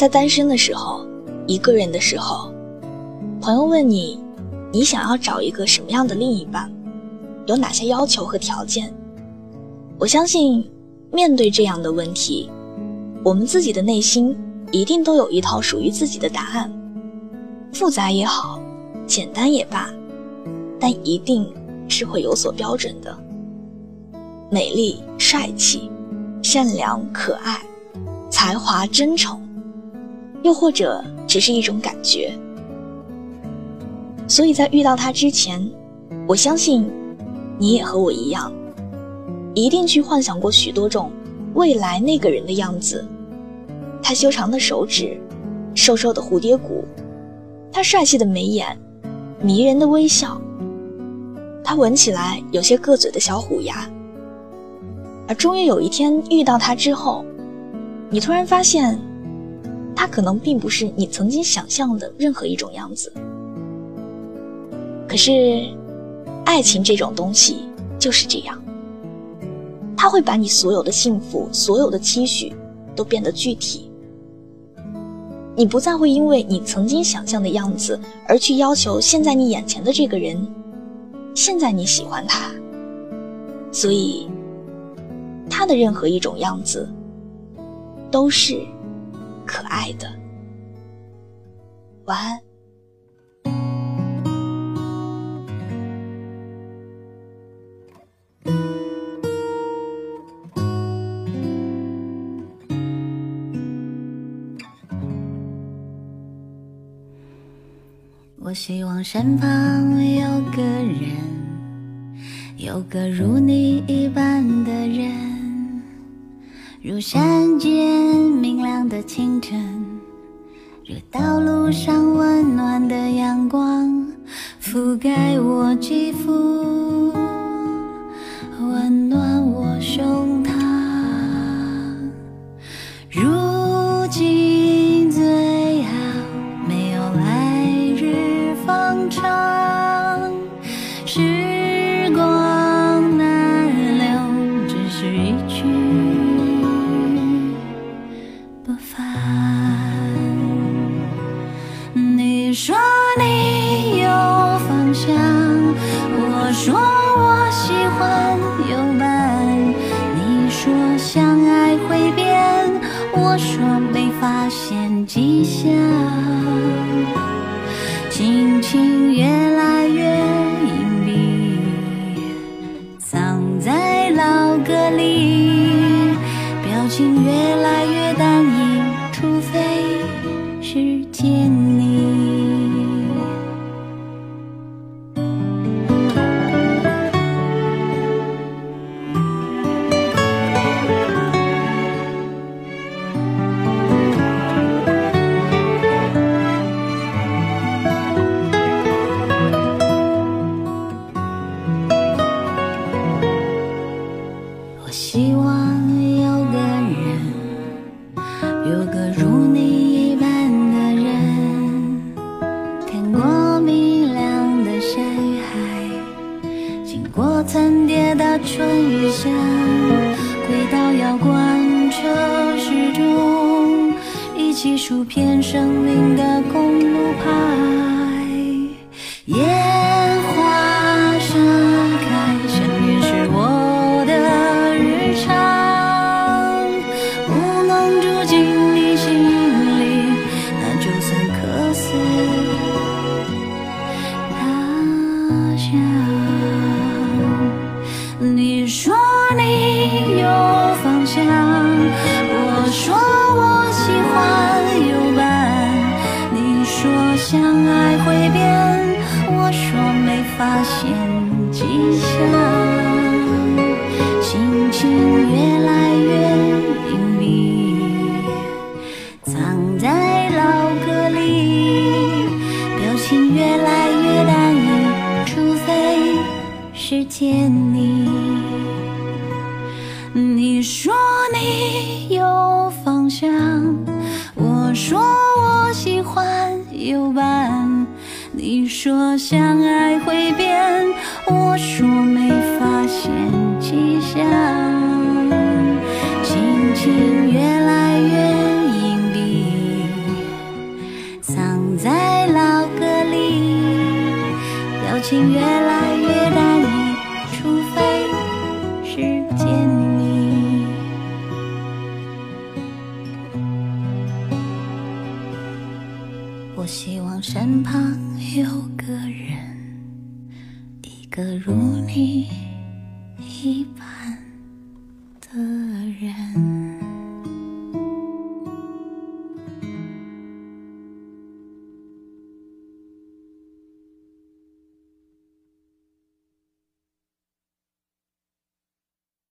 在单身的时候，一个人的时候，朋友问你，你想要找一个什么样的另一半，有哪些要求和条件？我相信，面对这样的问题，我们自己的内心一定都有一套属于自己的答案，复杂也好，简单也罢，但一定是会有所标准的。美丽、帅气、善良、可爱、才华、真诚，又或者只是一种感觉。所以在遇到他之前，我相信，你也和我一样。一定去幻想过许多种未来那个人的样子，他修长的手指，瘦瘦的蝴蝶骨，他帅气的眉眼，迷人的微笑，他闻起来有些硌嘴的小虎牙。而终于有一天遇到他之后，你突然发现，他可能并不是你曾经想象的任何一种样子。可是，爱情这种东西就是这样。他会把你所有的幸福、所有的期许，都变得具体。你不再会因为你曾经想象的样子而去要求现在你眼前的这个人，现在你喜欢他，所以他的任何一种样子都是可爱的。晚安。我希望身旁有个人，有个如你一般的人，如山间明亮的清晨，如道路上温暖的阳光，覆盖我肌肤，想，我说我喜欢有伴。你说相爱会变，我说没发现迹象。心情越来越隐蔽，藏在老歌里，表情越来越单一，除非是春与夏，轨道遥观车时钟，一起数遍生命的公路牌。相爱会变，我说没发现迹象。心情越来越隐蔽，藏在老歌里，表情越来越单一，除非是见你。你说你有方向，我说有伴。你说相爱会变，我说没发现迹象，心情越来越隐蔽，藏在老歌里，表情越来越淡。除非时间。身旁有个人，一个如你一般的人。